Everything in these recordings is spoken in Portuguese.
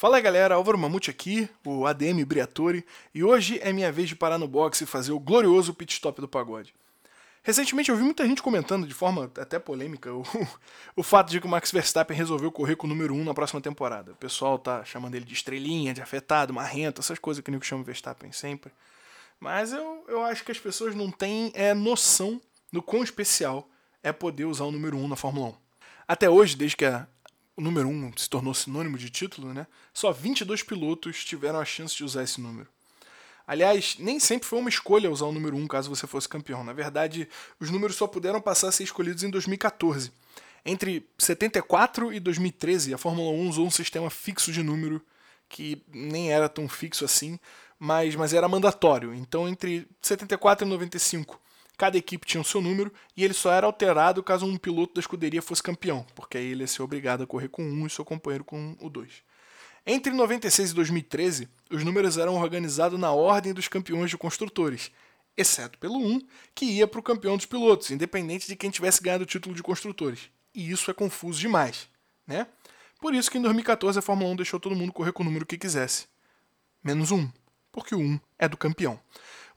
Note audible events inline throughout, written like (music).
Fala galera, Álvaro Mamute aqui, o ADM Briatore, e hoje é minha vez de parar no box e fazer o glorioso pit stop do pagode. Recentemente eu vi muita gente comentando, de forma até polêmica, (laughs) o, o fato de que o Max Verstappen resolveu correr com o número 1 na próxima temporada. O pessoal tá chamando ele de estrelinha, de afetado, marrento, essas coisas que o Nico chama Verstappen sempre. Mas eu, eu acho que as pessoas não têm é, noção do quão especial é poder usar o número 1 na Fórmula 1. Até hoje, desde que a, o número 1 se tornou sinônimo de título, né? Só 22 pilotos tiveram a chance de usar esse número. Aliás, nem sempre foi uma escolha usar o número 1 caso você fosse campeão. Na verdade, os números só puderam passar a ser escolhidos em 2014. Entre 74 e 2013, a Fórmula 1 usou um sistema fixo de número que nem era tão fixo assim, mas, mas era mandatório. Então, entre 74 e 95, Cada equipe tinha o seu número e ele só era alterado caso um piloto da escuderia fosse campeão, porque aí ele ia ser obrigado a correr com um e seu companheiro com o dois. Entre 96 e 2013, os números eram organizados na ordem dos campeões de construtores, exceto pelo 1, que ia para o campeão dos pilotos, independente de quem tivesse ganhado o título de construtores. E isso é confuso demais, né? Por isso que em 2014 a Fórmula 1 deixou todo mundo correr com o número que quisesse. Menos 1, porque o 1 é do campeão.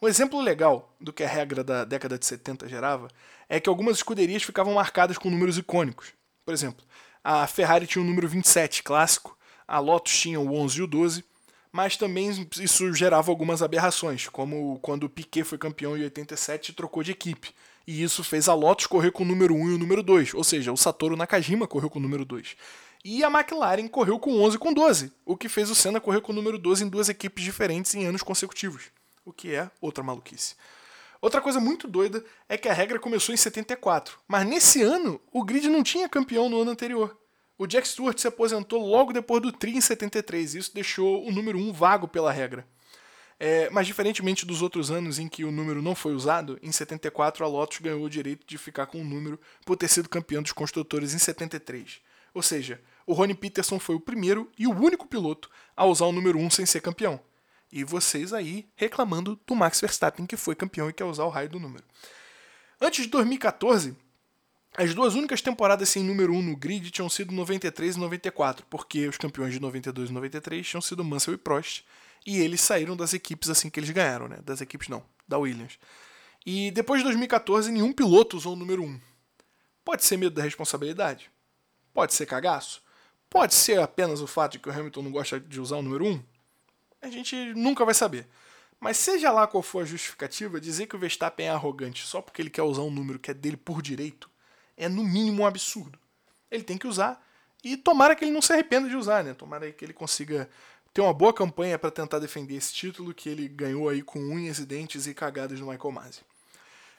Um exemplo legal do que a regra da década de 70 gerava é que algumas escuderias ficavam marcadas com números icônicos. Por exemplo, a Ferrari tinha o número 27 clássico, a Lotus tinha o 11 e o 12, mas também isso gerava algumas aberrações, como quando o Piquet foi campeão em 87 e trocou de equipe. E isso fez a Lotus correr com o número 1 e o número 2, ou seja, o Satoru Nakajima correu com o número 2. E a McLaren correu com 11 e com 12, o que fez o Senna correr com o número 12 em duas equipes diferentes em anos consecutivos o que é outra maluquice. Outra coisa muito doida é que a regra começou em 74, mas nesse ano o grid não tinha campeão no ano anterior. O Jack Stewart se aposentou logo depois do Tri em 73, e isso deixou o número 1 vago pela regra. É, mas diferentemente dos outros anos em que o número não foi usado, em 74 a Lotus ganhou o direito de ficar com o número por ter sido campeão dos construtores em 73. Ou seja, o Ronnie Peterson foi o primeiro e o único piloto a usar o número 1 sem ser campeão. E vocês aí reclamando do Max Verstappen, que foi campeão e quer usar o raio do número. Antes de 2014, as duas únicas temporadas sem número 1 no grid tinham sido 93 e 94, porque os campeões de 92 e 93 tinham sido Mansell e Prost, e eles saíram das equipes assim que eles ganharam, né? Das equipes não, da Williams. E depois de 2014, nenhum piloto usou o número 1. Pode ser medo da responsabilidade? Pode ser cagaço? Pode ser apenas o fato de que o Hamilton não gosta de usar o número 1? A gente nunca vai saber. Mas seja lá qual for a justificativa, dizer que o Verstappen é arrogante só porque ele quer usar um número que é dele por direito é no mínimo um absurdo. Ele tem que usar e tomara que ele não se arrependa de usar, né? Tomara que ele consiga ter uma boa campanha para tentar defender esse título que ele ganhou aí com unhas e dentes e cagadas do Michael Masi.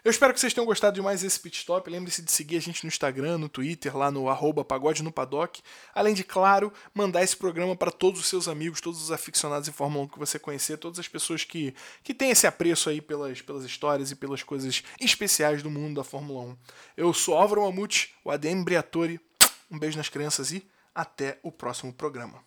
Eu espero que vocês tenham gostado de mais esse pit stop. Lembre-se de seguir a gente no Instagram, no Twitter, lá no arroba pagode no paddock. Além de, claro, mandar esse programa para todos os seus amigos, todos os aficionados em Fórmula 1 que você conhecer, todas as pessoas que, que têm esse apreço aí pelas, pelas histórias e pelas coisas especiais do mundo da Fórmula 1. Eu sou Álvaro Mamute, o ADM Briatore. Um beijo nas crianças e até o próximo programa.